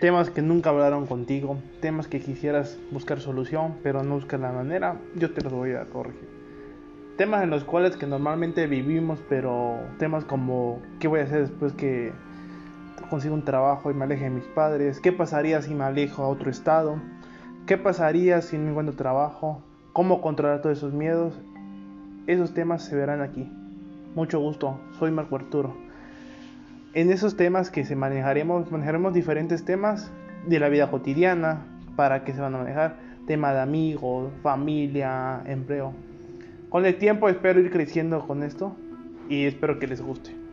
temas que nunca hablaron contigo, temas que quisieras buscar solución, pero no buscas la manera, yo te los voy a corregir. Temas en los cuales que normalmente vivimos, pero temas como ¿qué voy a hacer después que consigo un trabajo y me aleje de mis padres? ¿Qué pasaría si me alejo a otro estado? ¿Qué pasaría si no encuentro trabajo? ¿Cómo controlar todos esos miedos? Esos temas se verán aquí. Mucho gusto, soy Marco Arturo. En esos temas que se manejaremos, manejaremos diferentes temas de la vida cotidiana para que se van a manejar. Tema de amigos, familia, empleo. Con el tiempo espero ir creciendo con esto y espero que les guste.